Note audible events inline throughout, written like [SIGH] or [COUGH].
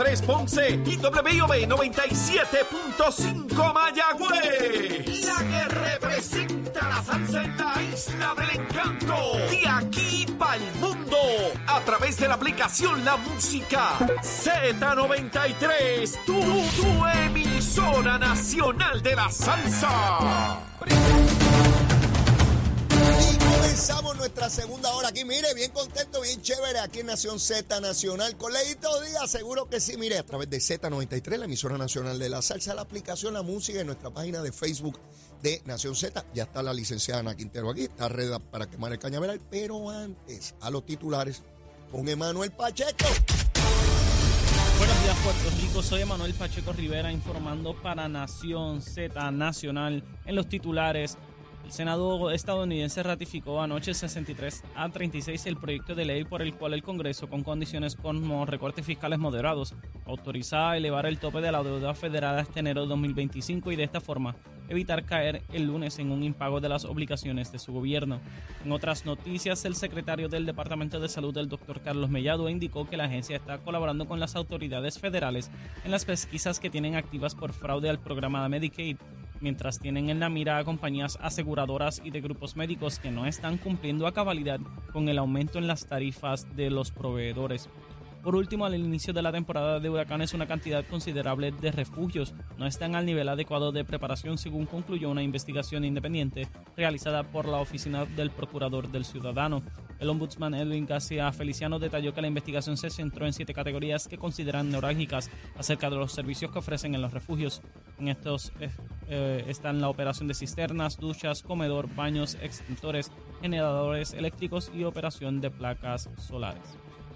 100.3 Ponce y WIOB 97.5 Mayagüez. La que representa la salsa en la isla del encanto. De aquí para el mundo. A través de la aplicación La Música Z93. Tu, tu emisora nacional de la salsa. Comenzamos nuestra segunda hora aquí. Mire, bien contento, bien chévere aquí en Nación Z Nacional. Con Díaz, seguro que sí. Mire, a través de Z93, la emisora nacional de la salsa, la aplicación La Música en nuestra página de Facebook de Nación Z. Ya está la licenciada Ana Quintero aquí, está red para quemar el cañaveral. Pero antes, a los titulares, con Emanuel Pacheco. Buenos días, Puerto Rico. Soy Emanuel Pacheco Rivera informando para Nación Z Nacional en los titulares. El Senado estadounidense ratificó anoche 63 a 36 el proyecto de ley por el cual el Congreso, con condiciones como recortes fiscales moderados, autoriza a elevar el tope de la deuda federal hasta enero de 2025 y de esta forma evitar caer el lunes en un impago de las obligaciones de su gobierno. En otras noticias, el secretario del Departamento de Salud, el doctor Carlos Mellado, indicó que la agencia está colaborando con las autoridades federales en las pesquisas que tienen activas por fraude al programa de Medicaid mientras tienen en la mira a compañías aseguradoras y de grupos médicos que no están cumpliendo a cabalidad con el aumento en las tarifas de los proveedores. Por último, al inicio de la temporada de huracanes, una cantidad considerable de refugios no están al nivel adecuado de preparación, según concluyó una investigación independiente realizada por la Oficina del Procurador del Ciudadano. El ombudsman Edwin García Feliciano detalló que la investigación se centró en siete categorías que consideran neurálgicas acerca de los servicios que ofrecen en los refugios. En estos eh, eh, están la operación de cisternas, duchas, comedor, baños, extintores, generadores eléctricos y operación de placas solares.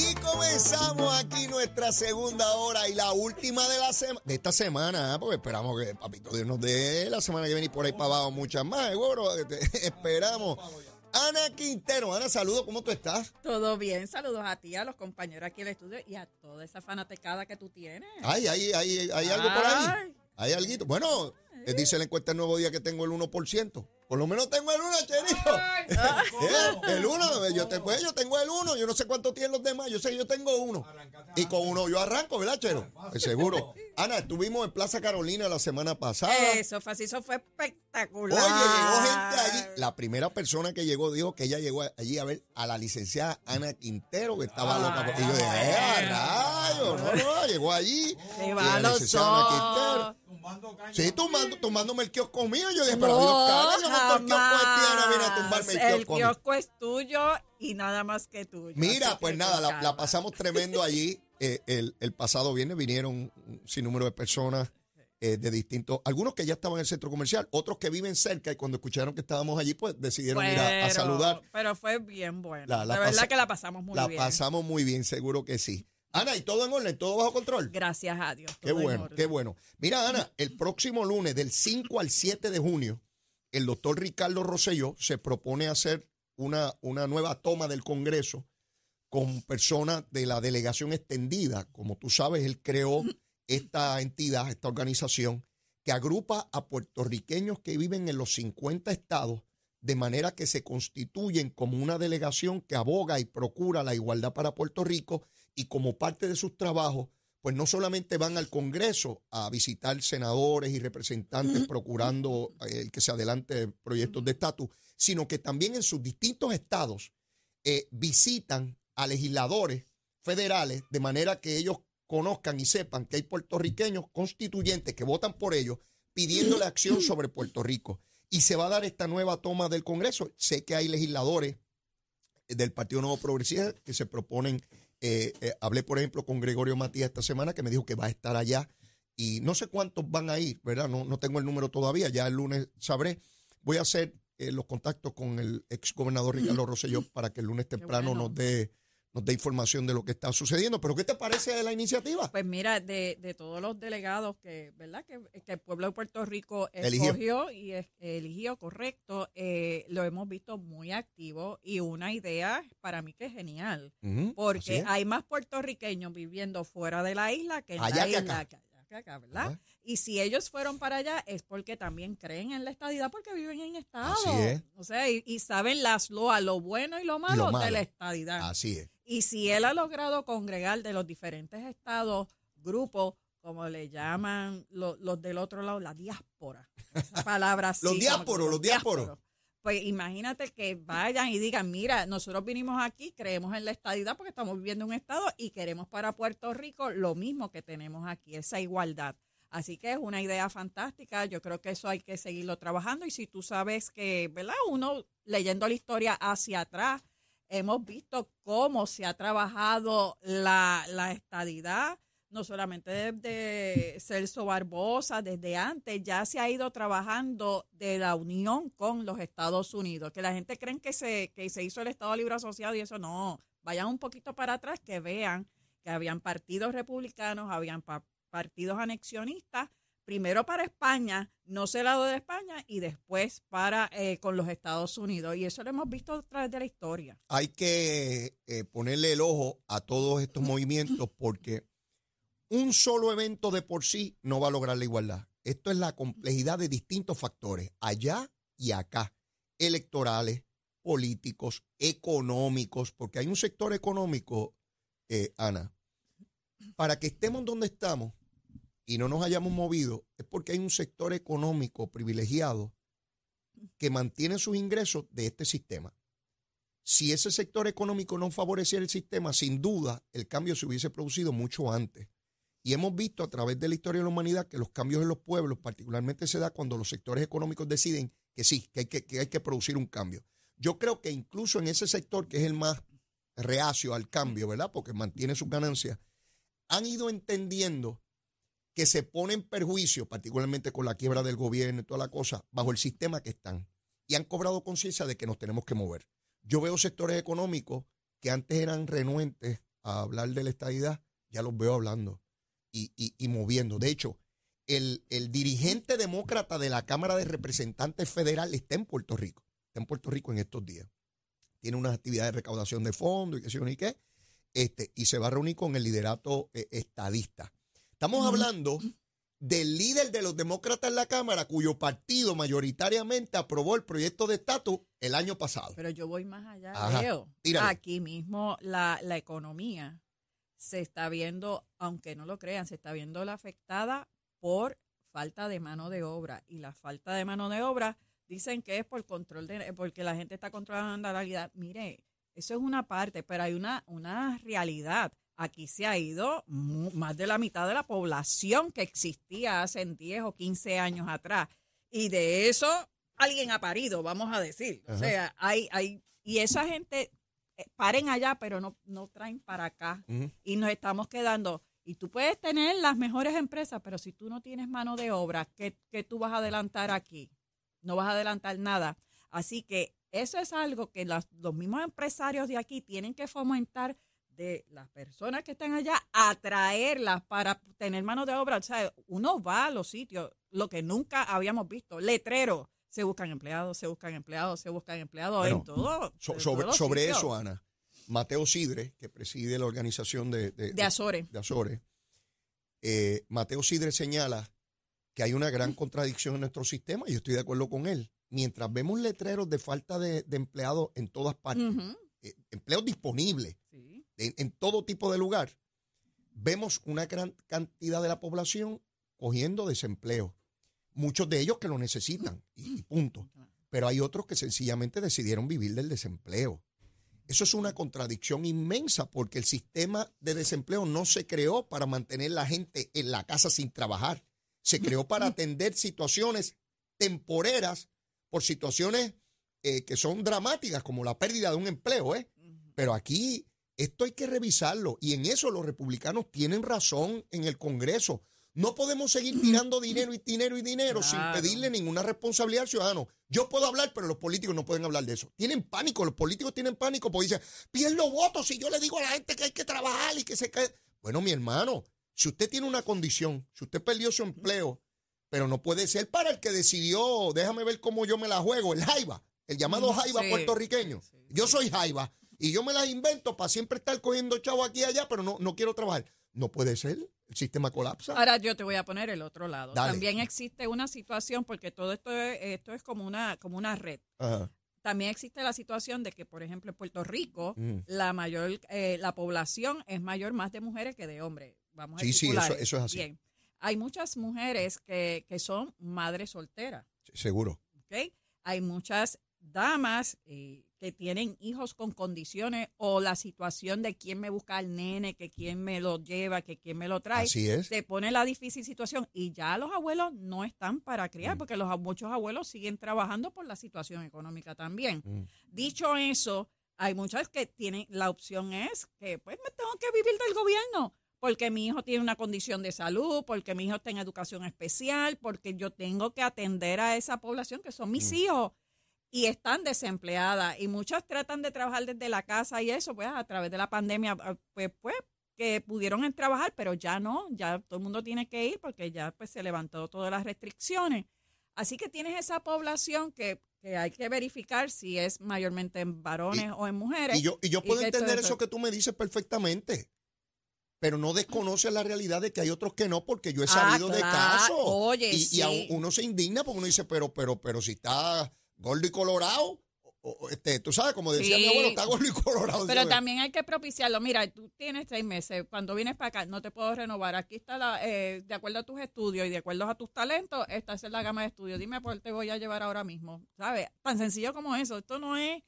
Y comenzamos aquí nuestra segunda hora y la última de la semana de esta semana, ¿eh? porque esperamos que Papito Dios nos dé la semana que viene y por ahí para abajo muchas más, seguro. [LAUGHS] esperamos. Ana Quintero, Ana, saludos, ¿cómo tú estás? Todo bien, saludos a ti, a los compañeros aquí en el estudio y a toda esa fanatecada que tú tienes. Ay, ay, ay, hay algo por ahí. Hay algo. Bueno, eh, dice la encuesta el nuevo día que tengo el 1%. Por lo menos tengo el 1, Cherito. [LAUGHS] Eh, el 1, yo, te, pues, yo tengo el 1. Yo no sé cuánto tienen los demás. Yo sé que yo tengo uno. Y con uno yo arranco, ¿verdad, Chero? Pues seguro. Ana, estuvimos en Plaza Carolina la semana pasada. Eso, fue, eso fue espectacular. Oye, llegó gente allí. La primera persona que llegó dijo que ella llegó allí a ver a la licenciada Ana Quintero, que estaba loca. por- Y yo dije, ¡eh, rayos! No, no, llegó allí. Se va la a los. Sí, tumbando, tumbándome el kiosco mío. Yo dije, pero Dios, cara, yo no el kiosco de Tiana, viene a tumbarme el El kiosco. mío. kiosco es tuyo y nada más que tuyo. Mira, pues nada, la, la pasamos tremendo allí. [LAUGHS] Eh, el, el pasado viernes vinieron un sinnúmero de personas eh, de distintos, algunos que ya estaban en el centro comercial, otros que viven cerca y cuando escucharon que estábamos allí, pues decidieron ir a, a Pero- saludar. Pero fue bien bueno. La- la de verdad que la pasamos muy la bien. pasamos muy bien, seguro que sí. Ana, ¿y todo en orden? ¿Todo bajo control? Gracias a Dios. Qué bueno, qué bueno. Mira, Ana, el próximo lunes, del 5 al 7 de junio, el doctor Ricardo Rosselló se propone hacer una, una nueva toma del Congreso con personas de la delegación extendida. Como tú sabes, él creó esta entidad, esta organización, que agrupa a puertorriqueños que viven en los 50 estados, de manera que se constituyen como una delegación que aboga y procura la igualdad para Puerto Rico y como parte de sus trabajos, pues no solamente van al Congreso a visitar senadores y representantes procurando eh, el que se adelante proyectos de estatus, sino que también en sus distintos estados eh, visitan a legisladores federales de manera que ellos conozcan y sepan que hay puertorriqueños constituyentes que votan por ellos pidiéndole acción sobre Puerto Rico. Y se va a dar esta nueva toma del Congreso. Sé que hay legisladores del Partido Nuevo Progresista que se proponen, eh, eh, hablé por ejemplo con Gregorio Matías esta semana que me dijo que va a estar allá y no sé cuántos van a ir, ¿verdad? No, no tengo el número todavía, ya el lunes sabré. Voy a hacer eh, los contactos con el ex gobernador Ricardo [CLEARS THROAT] Rosselló para que el lunes temprano bueno. nos dé nos dé información de lo que está sucediendo. Pero ¿qué te parece de la iniciativa? Pues mira, de, de todos los delegados que, ¿verdad? Que, que el pueblo de Puerto Rico Eligió. escogió y es- eligió, correcto, eh, lo hemos visto muy activo y una idea para mí que es genial, porque es. hay más puertorriqueños viviendo fuera de la isla que en Allá la que isla. acá. que allá que acá, ¿verdad? Ajá. Y si ellos fueron para allá es porque también creen en la estadidad porque viven en estado. Así es. O sea, y, y saben las loas, lo bueno y lo malo, de malo. la estadidad. Así es. Y si él ha logrado congregar de los diferentes estados, grupos, como le llaman lo- los del otro lado, la diáspora. Esa palabra [LAUGHS] así, Los diásporos, los diásporos. Pues imagínate que vayan y digan, mira, nosotros vinimos aquí, creemos en la estadidad porque estamos viviendo en un estado y queremos para Puerto Rico lo mismo que tenemos aquí, esa igualdad. Así que es una idea fantástica, yo creo que eso hay que seguirlo trabajando y si tú sabes que, ¿verdad? Uno leyendo la historia hacia atrás, hemos visto cómo se ha trabajado la, la estadidad, no solamente desde Celso Barbosa, desde antes, ya se ha ido trabajando de la unión con los Estados Unidos, que la gente cree que se, que se hizo el Estado Libre Asociado y eso no, vayan un poquito para atrás que vean que habían partidos republicanos, habían pa- partidos anexionistas, primero para España, no se lado de España, y después para eh, con los Estados Unidos. Y eso lo hemos visto a través de la historia. Hay que eh, ponerle el ojo a todos estos movimientos porque un solo evento de por sí no va a lograr la igualdad. Esto es la complejidad de distintos factores, allá y acá, electorales, políticos, económicos, porque hay un sector económico, eh, Ana, para que estemos donde estamos y no nos hayamos movido, es porque hay un sector económico privilegiado que mantiene sus ingresos de este sistema. Si ese sector económico no favoreciera el sistema, sin duda el cambio se hubiese producido mucho antes. Y hemos visto a través de la historia de la humanidad que los cambios en los pueblos particularmente se da cuando los sectores económicos deciden que sí, que hay que, que hay que producir un cambio. Yo creo que incluso en ese sector, que es el más reacio al cambio, ¿verdad? Porque mantiene sus ganancias, han ido entendiendo que se pone en perjuicio, particularmente con la quiebra del gobierno y toda la cosa, bajo el sistema que están. Y han cobrado conciencia de que nos tenemos que mover. Yo veo sectores económicos que antes eran renuentes a hablar de la estadidad, ya los veo hablando y, y- moviendo. De hecho, el, el dirigente demócrata de la Cámara de Representantes Federal está en Puerto Rico. Está en Puerto Rico en estos días. Tiene unas actividades de recaudación de fondos y qué sé yo ni qué. Este, y se va a reunir con el liderato eh, estadista. Estamos hablando del líder de los demócratas en la Cámara, cuyo partido mayoritariamente aprobó el proyecto de estatus el año pasado. Pero yo voy más allá, Ajá, Leo. tírale. Aquí mismo la, la economía se está viendo, aunque no lo crean, se está viendo la afectada por falta de mano de obra. Y la falta de mano de obra dicen que es por control de, porque la gente está controlando la realidad. Mire, eso es una parte, pero hay una, una realidad. Aquí se ha ido más de la mitad de la población que existía hace 10 o 15 años atrás. Y de eso alguien ha parido, vamos a decir. O sea, hay, hay, y esa gente eh, paren allá, pero no, no traen para acá. Y nos estamos quedando. Y tú puedes tener las mejores empresas, pero si tú no tienes mano de obra, ¿qué, qué tú vas a adelantar aquí? No vas a adelantar nada. Así que eso es algo que las- los mismos empresarios de aquí tienen que fomentar de las personas que están allá, atraerlas para tener mano de obra. O sea, uno va a los sitios, lo que nunca habíamos visto, letreros. Se buscan empleados, se buscan empleados, se buscan empleados Bueno, en todo. So- en sobre eso, Ana, Mateo Sidre, que preside la organización de, de- De Azores. de Azores, eh, Mateo Sidre señala que hay una gran contradicción en nuestro sistema y yo estoy de acuerdo con él. Mientras vemos letreros de falta de, de empleados en todas partes, eh, empleos disponibles. En, en todo tipo de lugar, vemos una gran cantidad de la población cogiendo desempleo. Muchos de ellos que lo necesitan, y, y punto. Pero hay otros que sencillamente decidieron vivir del desempleo. Eso es una contradicción inmensa porque el sistema de desempleo no se creó para mantener la gente en la casa sin trabajar. Se creó para [LAUGHS] atender situaciones temporeras por situaciones eh, que son dramáticas, como la pérdida de un empleo. ¿eh? Pero aquí esto hay que revisarlo y en eso los republicanos tienen razón en el Congreso. No podemos seguir tirando dinero y dinero y dinero sin pedirle ninguna responsabilidad al ciudadano. Yo puedo hablar, pero los políticos no pueden hablar de eso. Tienen pánico, los políticos tienen pánico porque dicen, pierdo votos si yo le digo a la gente que hay que trabajar y que se cae. Bueno, mi hermano, si usted tiene una condición, si usted perdió su empleo, pero no puede ser para el que decidió, déjame ver cómo yo me la juego, el Jaiba, el llamado Jaiba sí, puertorriqueño. Yo soy Jaiba y yo me las invento para siempre estar cogiendo chavo aquí y allá, pero no, no quiero trabajar. No puede ser, el sistema colapsa. Ahora yo te voy a poner el otro lado. Dale. También existe una situación, porque todo esto es, esto es como una, como una red. Ajá. También existe la situación de que, por ejemplo, en Puerto Rico, Mm. la mayor, eh, la población es mayor más de mujeres que de hombres. Vamos a Sí, sí, eso- es así. Bien. Hay muchas mujeres que, que son madres solteras. Seguro. ¿ok? Hay muchas damas eh, que tienen hijos con condiciones o la situación de quién me busca al nene, que quién me lo lleva, que quién me lo trae. Así es. Se pone la difícil situación y ya los abuelos no están para criar Mm. porque los muchos abuelos siguen trabajando por la situación económica también. Mm. Dicho eso, hay muchas que tienen, la opción es que pues me tengo que vivir del gobierno, porque mi hijo tiene una condición de salud, porque mi hijo está en educación especial, porque yo tengo que atender a esa población que son mis hijos y están desempleadas y muchas tratan de trabajar desde la casa y eso, pues a través de la pandemia, ah, pues, pues que pudieron trabajar, pero ya no, ya todo el mundo tiene que ir porque ya pues se levantó todas las restricciones. Así que tienes esa población que, que hay que verificar si es mayormente en varones o en mujeres. Y yo, y yo puedo entender eso que tú me dices perfectamente. Pero no desconoce la realidad de que hay otros que no, porque yo he Ah, sabido de casos. Oye, y, y sí. aún uno se indigna porque uno dice, pero, pero, pero si está gordo y colorado, o- o, este, tú sabes, como decía Sí. mi abuelo, está gordo y colorado. Pero ¿sabes? también hay que propiciarlo. Mira, tú tienes seis meses. Cuando vienes para acá, no te puedo renovar. Aquí está, la, eh, de acuerdo a tus estudios y de acuerdo a tus talentos, esta es la gama de estudios. Dime por qué te voy a llevar ahora mismo. ¿Sabes? Tan sencillo como eso. Esto no es.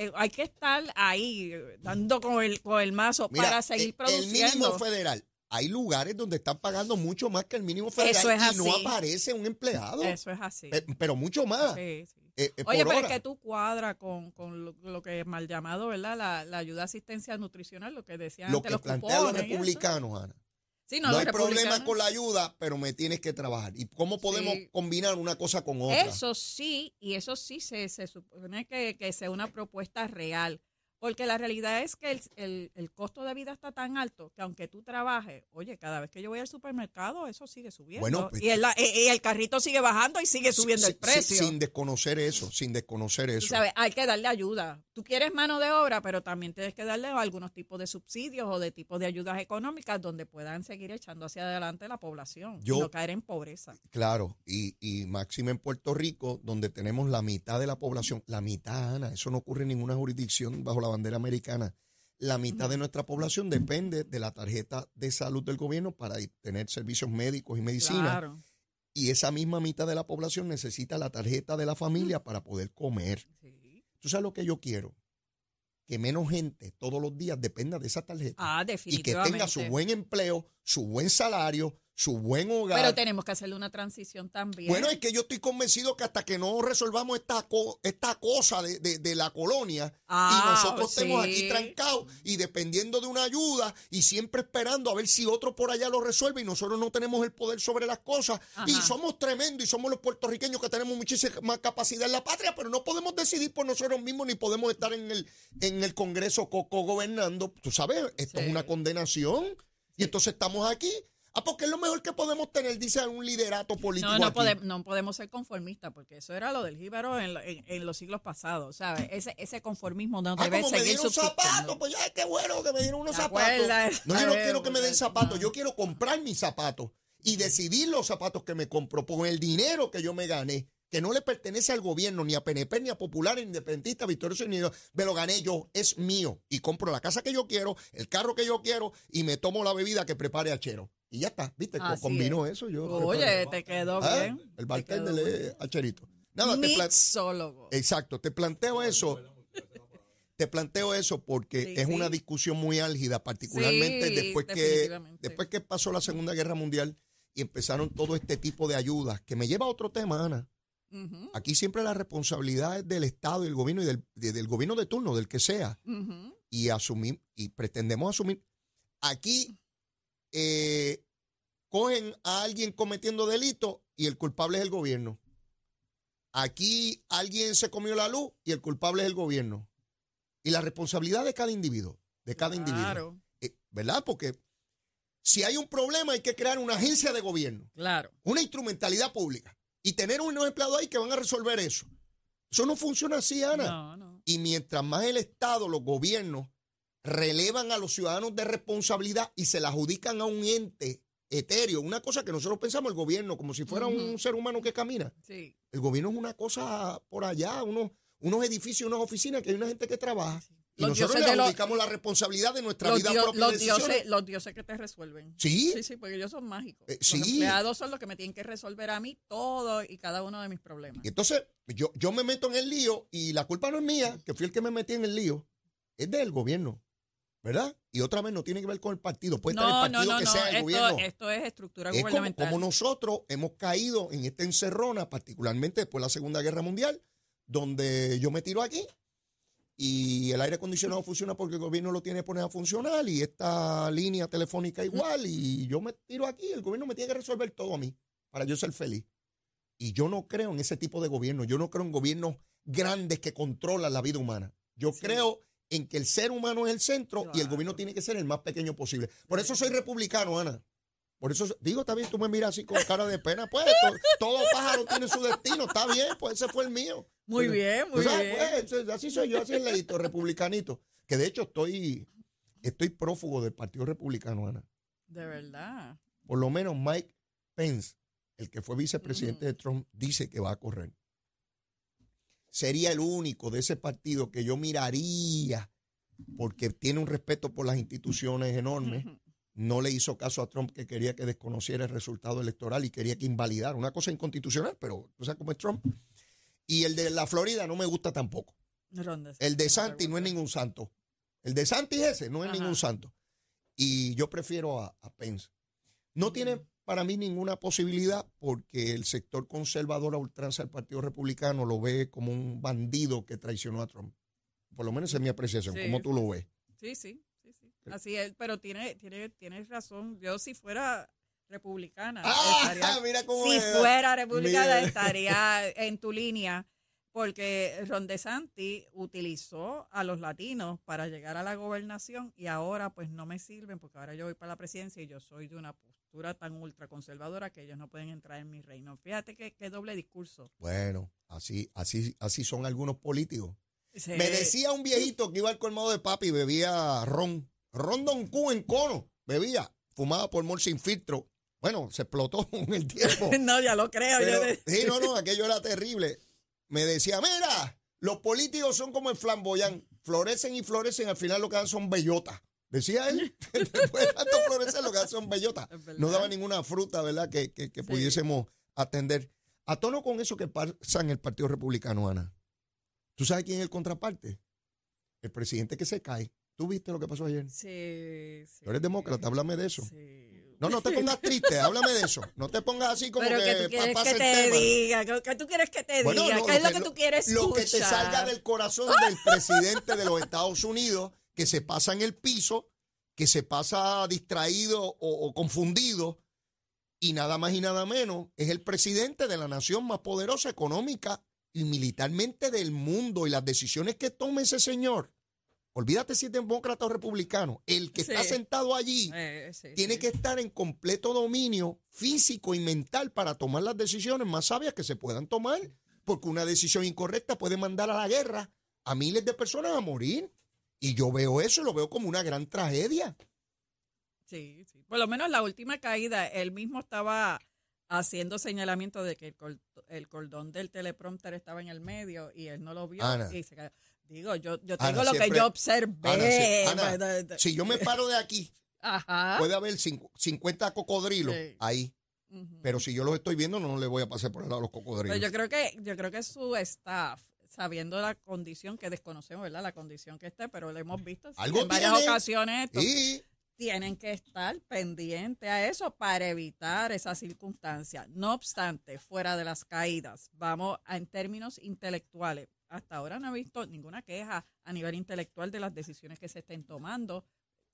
eh, hay que estar ahí, eh, dando con el, con el mazo Mira, para seguir el- produciendo. El mínimo federal. Hay lugares donde están pagando mucho más que el mínimo federal Eso es y no así. aparece un empleado. Eso es así. Pero mucho más. Sí, sí. Eh, eh, Oye, pero hora. es que tú cuadras con, con lo, lo que es mal llamado, ¿verdad? La, la ayuda asistencia nutricional, lo que decían Lo antes que los plantean los eso. republicanos, Ana. Sí, No, hay problema con la ayuda, pero me tienes que trabajar. ¿Y cómo podemos Sí. combinar una cosa con otra? Eso sí, y eso sí se, se supone que, que sea una propuesta real. Porque la realidad es que el, el- el costo de vida está tan alto que aunque tú trabajes, oye, cada vez que yo voy al supermercado, eso sigue subiendo. Bueno, pues, y, el, y el carrito sigue bajando y sigue subiendo el precio. sin desconocer eso, sin desconocer eso. sabes, hay que darle ayuda. Tú quieres mano de obra, pero también tienes que darle algunos tipos de subsidios o de tipos de ayudas económicas donde puedan seguir echando hacia adelante la población Yo- y no caer en pobreza. Claro, y, y máxima en Puerto Rico, donde tenemos la mitad de la población, la mitad, Ana, eso no ocurre en ninguna jurisdicción bajo la bandera americana. La mitad de nuestra población depende de la tarjeta de salud del gobierno para tener servicios médicos y medicina. Claro. Y esa misma mitad de la población necesita la tarjeta de la familia para poder comer. Sí. ¿Tú sabes lo que yo quiero? Que menos gente todos los días dependa de esa tarjeta. Ah, y que tenga su buen empleo, su buen salario, su buen hogar. Pero tenemos que hacerle una transición también. Bueno, es que yo estoy convencido que hasta que no resolvamos esta, co- esta cosa de, de- de la colonia Ah, y nosotros sí. estemos aquí trancados y dependiendo de una ayuda y siempre esperando a ver si otro por allá lo resuelve y nosotros no tenemos el poder sobre las cosas y somos tremendos y somos los puertorriqueños que tenemos muchísima capacidad en la patria, pero no podemos decidir por nosotros mismos ni podemos estar en el, en el Congreso coco gobernando. Tú sabes, esto es una condenación y entonces estamos aquí. Ah, porque es lo mejor que podemos tener, dice un liderato político. no, no, aquí. podemos, no podemos ser conformistas, porque eso era lo del jíbaro en, en- en los siglos pasados, ¿sabes? Ese, ese conformismo no Ah, debe como me dieron zapatos, pues ya qué bueno que me dieron unos ¿Te zapatos. No, yo no quiero que me den zapatos, yo quiero comprar mis zapatos y decidir los zapatos que me compro con el dinero que yo me gané, que no le pertenece al gobierno, ni a PNP, ni a Popular, ni a Independentista, me lo gané yo, es mío. Y compro la casa que yo quiero, el carro que yo quiero y me tomo la bebida que prepare Achero. Y ya está, ¿viste? Así Combinó eso yo. Oye, te quedó Ah, bien. El te bartender le. Acherito. Nada, te. Exacto, te planteo eso. Te planteo eso porque Sí, es sí. una discusión muy álgida, particularmente Sí, después que después que pasó la Segunda Guerra Mundial y empezaron todo este tipo de ayudas, que me lleva a otro tema, Ana. Aquí siempre la responsabilidad es del Estado y el gobierno y del, de- del gobierno de turno, del que sea, y asumir y pretendemos asumir. Aquí eh, cogen a alguien cometiendo delito y el culpable es el gobierno. Aquí alguien se comió la luz y el culpable es el gobierno. Y la responsabilidad de cada individuo, de cada individuo. Claro, Eh, ¿Verdad? Porque si hay un problema hay que crear una agencia de gobierno, claro. una instrumentalidad pública y tener unos empleados ahí que van a resolver eso. Eso no funciona así, Ana. No, no. Y mientras más el Estado, los gobiernos, relevan a los ciudadanos de responsabilidad y se la adjudican a un ente etéreo, una cosa que nosotros pensamos el gobierno como si fuera un ser humano que camina. Sí. El gobierno es una cosa por allá, unos, unos edificios, unas oficinas que hay una gente que trabaja. Y Los nosotros le los- adjudicamos la responsabilidad de nuestra Los, vida propia. los dioses, los dioses que te resuelven. Sí, Sí, sí, porque ellos son mágicos. Eh, Los sí. empleados son los que me tienen que resolver a mí todo y cada uno de mis problemas. Y entonces yo, yo me meto en el lío y la culpa no es mía, que fui el que me metí en el lío, es del gobierno, ¿verdad? Y otra vez no tiene que ver con el partido, puede estar el partido no, que sea el Esto, gobierno. esto es estructura Es como, gubernamental. como nosotros hemos caído en esta encerrona, particularmente después de la Segunda Guerra Mundial, donde yo me tiro aquí y el aire acondicionado funciona porque el gobierno lo tiene que poner a funcionar y esta línea telefónica igual y yo me tiro aquí, el gobierno me tiene que resolver todo a mí para yo ser feliz. Y yo no creo en ese tipo de gobierno, yo no creo en gobiernos grandes que controlan la vida humana. Yo Sí. creo en que el ser humano es el centro y el gobierno tiene que ser el más pequeño posible. Por eso soy republicano, Ana. Por eso, digo, está bien, tú me miras así con cara de pena. Pues to- todo pájaro tiene su destino, está bien, pues ese fue el mío. Muy bien, muy sabes, bien. pues, así soy yo, así es leíto, republicanito. Que de hecho estoy, estoy prófugo del Partido Republicano, Ana. De verdad. Por lo menos Mike Pence, el que fue vicepresidente de Trump, dice que va a correr. Sería el único de ese partido que yo miraría porque tiene un respeto por las instituciones enorme. No le hizo caso a Trump que quería que desconociera el resultado electoral y quería que invalidara. Una cosa inconstitucional, pero tú sabes cómo es Trump. Y el de la Florida no me gusta tampoco. El de Santi no es ningún santo. El de Santi ese no es Ajá. ningún santo. Y yo prefiero a, a Pence. No tiene para mí ninguna posibilidad porque el sector conservador a ultranza del Partido Republicano lo ve como un bandido que traicionó a Trump. Por lo menos esa es mi apreciación. Sí. ¿Cómo tú lo ves? Sí, sí, sí, sí. Así es, pero tiene, tiene, tienes razón. Yo si fuera republicana, ¡Ah! estaría, [LAUGHS] Mira cómo si fuera republicana Mira. estaría [LAUGHS] en tu línea, porque Ron DeSantis utilizó a los latinos para llegar a la gobernación y ahora pues no me sirven porque ahora yo voy para la presidencia y yo soy de una postura tan ultraconservadora que ellos no pueden entrar en mi reino. Fíjate que, qué doble discurso. Bueno, así, así, así son algunos políticos. Sí. Me decía un viejito que iba al colmado de papi y bebía ron. Ron Don Q en cono. Bebía. Fumaba por mol sin filtro. Bueno, se explotó [LAUGHS] con el tiempo. [LAUGHS] no, ya lo creo. Pero, yo de- sí, no, no, [LAUGHS] aquello era terrible. Me decía, mira, los políticos son como el flamboyán. Florecen y florecen, al final lo que dan son bellotas. Decía él, [LAUGHS] [LAUGHS] después de tanto florecer lo que dan son bellotas. No daba ninguna fruta, ¿verdad?, que, que- que Sí. pudiésemos atender. A tono con eso que pasa en el Partido Republicano, Ana. ¿Tú sabes quién es el contraparte? El presidente que se cae. ¿Tú viste lo que pasó ayer? Sí, sí. Tú eres demócrata, háblame de eso. Sí. No, no te pongas triste, háblame de eso. No te pongas así como Pero que que que pasa el te tema. diga, que, que tú quieres que te Bueno, diga, no, ¿qué es lo que tú quieres escuchar? Lo que te salga del corazón del presidente de los Estados Unidos, que se pasa en el piso, que se pasa distraído o, o confundido, y nada más y nada menos, es el presidente de la nación más poderosa económica y militarmente del mundo. Y las decisiones que tome ese señor, olvídate si es demócrata o republicano, el que Sí. está sentado allí Eh, sí, tiene sí. que estar en completo dominio físico y mental para tomar las decisiones más sabias que se puedan tomar, porque una decisión incorrecta puede mandar a la guerra a miles de personas a morir. Y yo veo eso lo veo como una gran tragedia. Sí, sí. Por lo menos la última caída, él mismo estaba haciendo señalamiento de que el, col- el cordón del teleprompter estaba en el medio y él no lo vio Ana. y se cayó. Digo, yo, yo Ana, tengo lo que yo observé. Ana, pues, Si yo me paro de aquí, Ajá. puede haber cincu- 50 cocodrilos Sí. ahí. Pero si yo los estoy viendo, no le voy a pasar por el lado a los Pero cocodrilos. yo creo que yo creo que su staff sabiendo la condición que desconocemos, ¿verdad? La condición que esté, pero lo hemos visto Algo en varias tiene. ocasiones esto, Y tienen que estar pendientes a eso para evitar esas circunstancias. No obstante, fuera de las caídas, vamos a, en términos intelectuales. Hasta ahora no he visto ninguna queja a nivel intelectual de las decisiones que se estén tomando,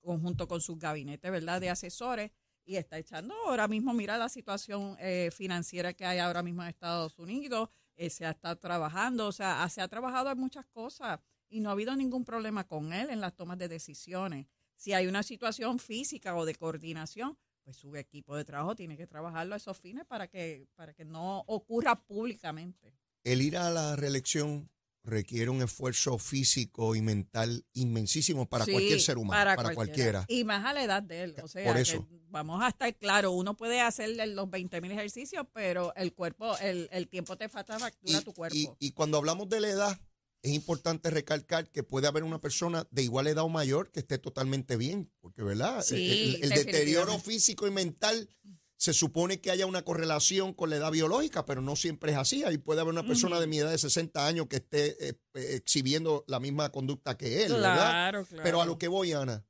conjunto con sus gabinetes, ¿verdad?, de asesores. y está echando ahora mismo, mira la situación eh, financiera que hay ahora mismo en Estados Unidos, eh, se ha estado trabajando, o sea, se ha trabajado en muchas cosas y no ha habido ningún problema con él en las tomas de decisiones. Si hay una situación física o de coordinación, pues su equipo de trabajo tiene que trabajarlo a esos fines para que, para que no ocurra públicamente. El ir a la reelección requiere un esfuerzo físico y mental inmensísimo para Sí, cualquier ser humano, para, cualquiera. Y más a la edad de él. O sea, Por que eso. vamos a estar claro, uno puede hacer los 20 mil ejercicios, pero el cuerpo, el, el tiempo te falta factura a tu cuerpo. y- y cuando hablamos de la edad, es importante recalcar que puede haber una persona de igual edad o mayor que esté totalmente bien, porque, ¿verdad? Sí, el, el deterioro físico y mental se supone que haya una correlación con la edad biológica, pero no siempre es así. Ahí puede haber una persona de mi edad de 60 años que esté eh, eh, exhibiendo la misma conducta que él, ¿verdad? claro, claro. Pero a lo que voy, Ana,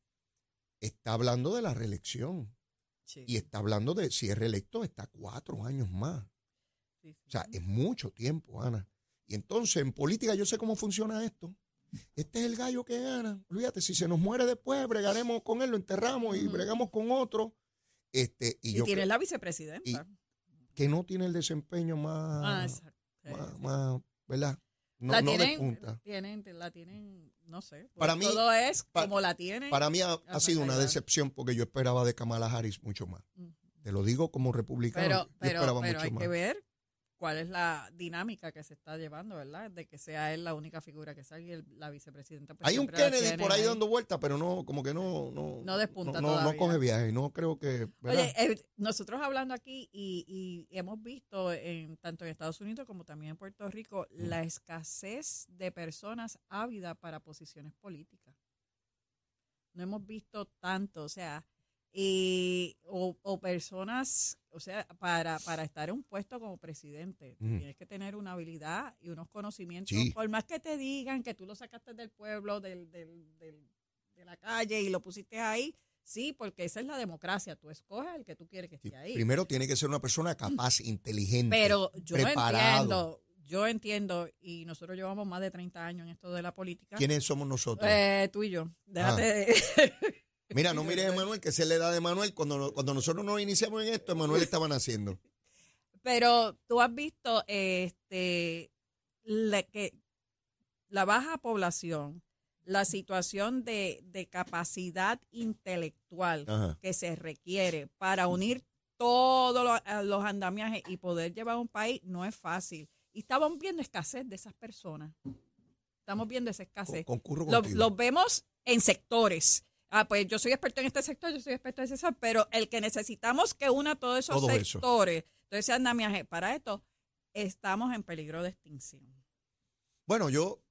está hablando de la reelección Sí, y está hablando de si es reelecto, está cuatro años más. sí, sí. O sea, es mucho tiempo, Ana. Y entonces, en política yo sé cómo funciona esto. Este es el gallo que gana. Olvídate, si se nos muere después, bregaremos con él, lo enterramos y bregamos con otro. Este, y, y yo tienes creo la vicepresidenta. que no tiene el desempeño ah, más. Sí, más, ¿verdad? No, la no de tienen, punta. tienen, la tienen, no sé. Para pues mí- todo es como la tienen. Para mí ha, sido una decepción porque yo esperaba de Kamala Harris mucho más. Te lo digo como republicano. Pero, yo pero, esperaba pero mucho hay más. que ver cuál es la dinámica que se está llevando, ¿verdad? De que sea él la única figura que salga y el- la vicepresidenta. pues, Hay un Kennedy por ahí dando vueltas, pero no, como que no, no, No despunta no, no, no todavía. coge viaje. No creo que. ¿verdad? Oye, eh, nosotros hablando aquí y, y hemos visto en tanto en Estados Unidos como también en Puerto Rico Mm. la escasez de personas ávidas para posiciones políticas. No hemos visto tanto, o sea, y, o, o personas, o sea, para, para estar en un puesto como presidente, tienes que tener una habilidad y unos conocimientos, Sí. por más que te digan que tú lo sacaste del pueblo, del, del, del- de la calle y lo pusiste ahí, sí, porque esa es la democracia, tú escoges el que tú quieres que Sí, esté ahí. Primero tiene que ser una persona capaz, [CLEARS THROAT] inteligente. Pero yo preparado. entiendo, yo entiendo, y nosotros llevamos más de 30 años en esto de la política. ¿Quiénes somos nosotros? Eh, tú y yo. Déjate de- [LAUGHS] Mira, no mires a Emanuel, que esa es la edad de Emanuel. Cuando, cuando nosotros nos iniciamos en esto, Emanuel estaba naciendo. Pero tú has visto este la, que la baja población, la situación de, de capacidad intelectual Ajá. que se requiere para unir todos los, andamiajes y poder llevar un país no es fácil. Y estamos viendo escasez de esas personas. Estamos viendo esa escasez. concurro. Los vemos en sectores. Ah, pues yo soy experto en este sector, yo soy experto en ese sector, pero el que necesitamos que una todos esos Todo eso. sectores, todo ese andamiaje, para esto, estamos en peligro de extinción. Bueno, yo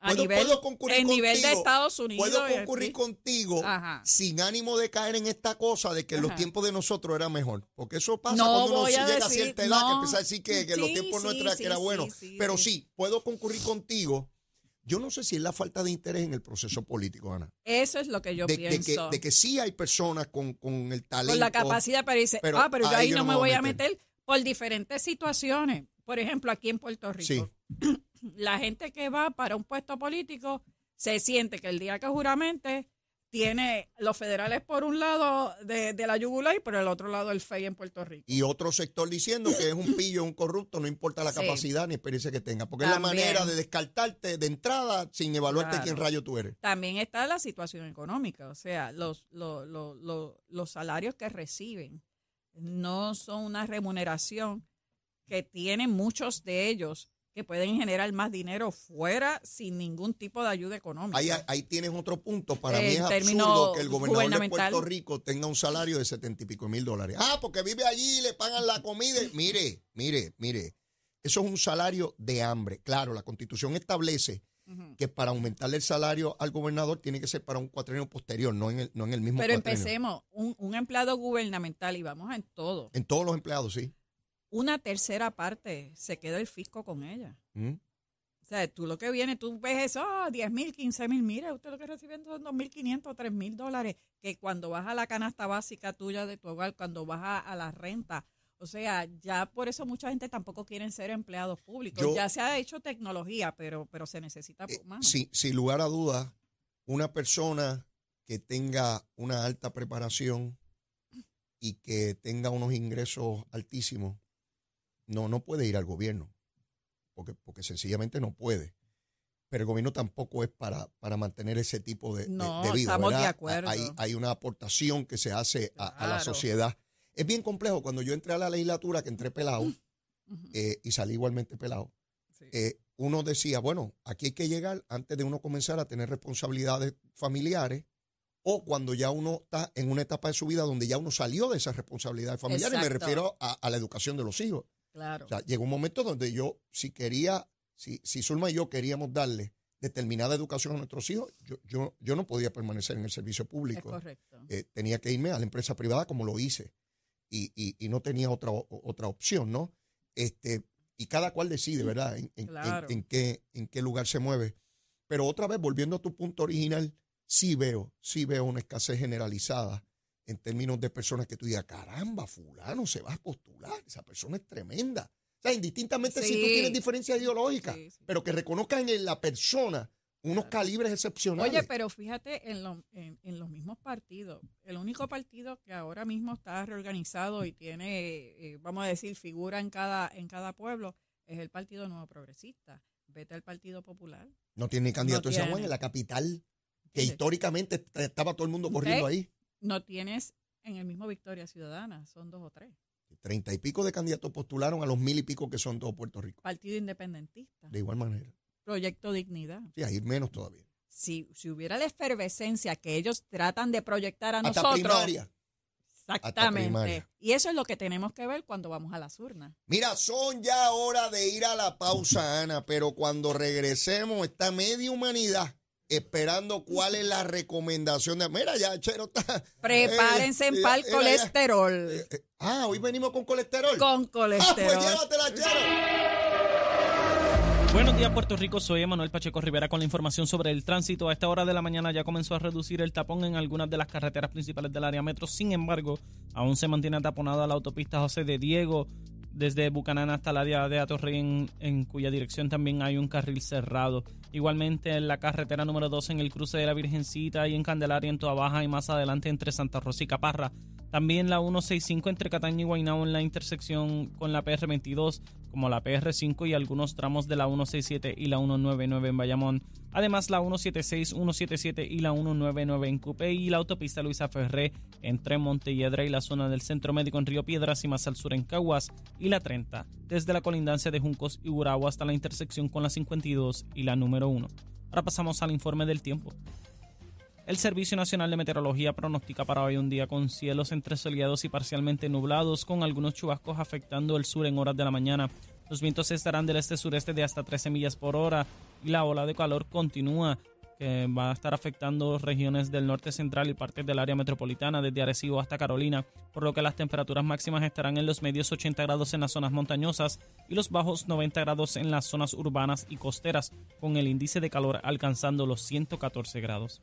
A puedo, nivel, puedo concurrir en nivel de contigo. Estados Unidos. Puedo concurrir contigo Ajá. sin ánimo de caer en esta cosa de que los tiempos de nosotros era mejor. Porque eso pasa No cuando uno a llega a cierta edad, que no. empieza a decir que, que los tiempos sí, nuestros sí, que era bueno. Pero sí, puedo concurrir contigo. Yo no sé si es la falta de interés en el proceso político, Ana. Eso es lo que yo de, de que, pienso. de que sí hay personas con, con el talento. con la capacidad pero ah, pero yo ahí ahí yo no no me voy a meter por diferentes situaciones. Por ejemplo, aquí en Puerto Rico, [CLEARS THROAT] la gente que va para un puesto político se siente que el día que juramente tiene los federales por un lado de, de la yugular y por el otro lado el FEI en Puerto Rico. Y otro sector diciendo que es un pillo, un corrupto, no importa la Sí. capacidad ni experiencia que tenga. Porque es la manera de descartarte de entrada sin evaluarte Claro. quién rayo tú eres. También está la situación económica, o sea, los, los, los, los salarios que reciben no son una remuneración que tienen muchos de ellos que pueden generar más dinero fuera sin ningún tipo de ayuda económica. Ahí, ahí tienes otro punto. Para mí En es absurdo que el gobernador de. Puerto Rico tenga un salario de setenta y pico mil dólares. Ah, porque vive allí y le pagan la comida. Mire, mire, mire. Eso es un salario de hambre. Claro, la constitución establece que para aumentarle el salario al gobernador tiene que ser para un cuatrienio posterior, no en el, no en el mismo Pero cuatrienio. empecemos, un, un empleado gubernamental, y vamos en todo, En todos los empleados, sí. Una tercera parte se queda el fisco con ella. ¿Mm? O sea, tú lo que viene, tú ves eso, ah, 10 mil, 15 mil, mira, usted lo que recibe son 2.500, 3 mil dólares, que cuando vas a la canasta básica tuya de tu hogar, cuando vas a, a la renta, o sea, ya por eso mucha gente tampoco quiere ser empleados públicos. Yo- ya se ha hecho tecnología, pero, pero se necesita Eh, más. sí, sin lugar a dudas, una persona que tenga una alta preparación y que tenga unos ingresos altísimos, no, no puede ir al gobierno, porque, porque sencillamente no puede. Pero el gobierno tampoco es para, para mantener ese tipo de, No, de vida. estamos de acuerdo. Hay, hay una aportación que se hace a, a la sociedad. Es bien complejo. Cuando yo entré a la legislatura, que entré pelado Ujú. eh, y salí igualmente pelado, Sí. eh, uno decía, bueno, aquí hay que llegar antes de uno comenzar a tener responsabilidades familiares o cuando ya uno está en una etapa de su vida donde ya uno salió de esas responsabilidades familiares. Me Exacto. refiero a, a la educación de los hijos. Claro. O sea, llegó un momento donde yo, si quería, si, si Zulma y yo queríamos darle determinada educación a nuestros hijos, yo, yo, yo no podía permanecer en el servicio es público. correcto. Eh, tenía que irme a la empresa privada como lo hice y, y- y no tenía otra, otra opción, ¿no? Este, y cada cual decide, ¿verdad? En, en- en qué, en qué lugar se mueve. Pero otra vez, volviendo a tu punto original, sí veo, sí veo una escasez generalizada en términos de personas que tú digas, caramba, fulano se va a postular, esa persona es tremenda. O sea, indistintamente si tú tienes diferencias ideológicas, Sí, sí. pero que reconozcan en la persona unos calibres excepcionales. Oye, pero fíjate en, lo- en, en los mismos partidos. El único partido que ahora mismo está reorganizado y tiene, eh, vamos a decir, figura en cada, en cada pueblo es el Partido Nuevo Progresista. Vete al Partido Popular. No tiene ni candidato No en San Juan, en la capital, que históricamente est- estaba todo el mundo corriendo Ok. ahí. No tienes en el mismo Victoria Ciudadana, son dos o tres. Treinta y pico de candidatos postularon a los mil y pico que son todo Puerto Rico. Partido Independentista, De igual manera. Proyecto Dignidad. Sí, a ir menos todavía. Si, si hubiera la efervescencia que ellos tratan de proyectar a Hasta nosotros. primaria. Exactamente. Y eso es lo que tenemos que ver cuando vamos a las urnas. Mira, son ya hora de ir a la pausa, Ana, pero cuando regresemos está media humanidad esperando cuál es la recomendación de... Mira, ya, Chero está... Prepárense Eh, en pal colesterol. Eh, Ah, hoy venimos con colesterol. Con Ah, pues colesterol. llévatela, Chero. Buenos días, Puerto Rico. Soy Emanuel Pacheco Rivera con la información sobre el tránsito. A esta hora de la mañana ya comenzó a reducir el tapón en algunas de las carreteras principales del área metro. Sin embargo, aún se mantiene taponada la autopista José de Diego desde Bucanán hasta el área de Atorrey, en, en cuya dirección también hay un carril cerrado. Igualmente en la carretera número 2 en el cruce de la Virgencita y en Candelaria en Toa Baja y más adelante entre Santa Rosa y Caparra. También la 165 entre Cataño y Guaynabo en la intersección con la PR22, como la PR5 y algunos tramos de la 167 y la 199 en Bayamón. Además, la 176, 177 y la 199 en Cupé y la autopista Luisa Ferré entre Montelledra y la zona del Centro Médico en Río Piedras y más al sur en Caguas y la 30, desde la colindancia de Juncos y Gurabo hasta la intersección con la 52 y la número 1. Ahora pasamos al informe del tiempo. El Servicio Nacional de Meteorología pronostica para hoy un día con cielos entre soleados y parcialmente nublados, con algunos chubascos afectando el sur en horas de la mañana. Los vientos estarán del este-sureste de hasta 13 millas por hora y la ola de calor continúa, que va a estar afectando regiones del norte central y partes del área metropolitana, desde Arecibo hasta Carolina, por lo que las temperaturas máximas estarán en los medios 80 grados en las zonas montañosas y los bajos 90 grados en las zonas urbanas y costeras, con el índice de calor alcanzando los 114 grados.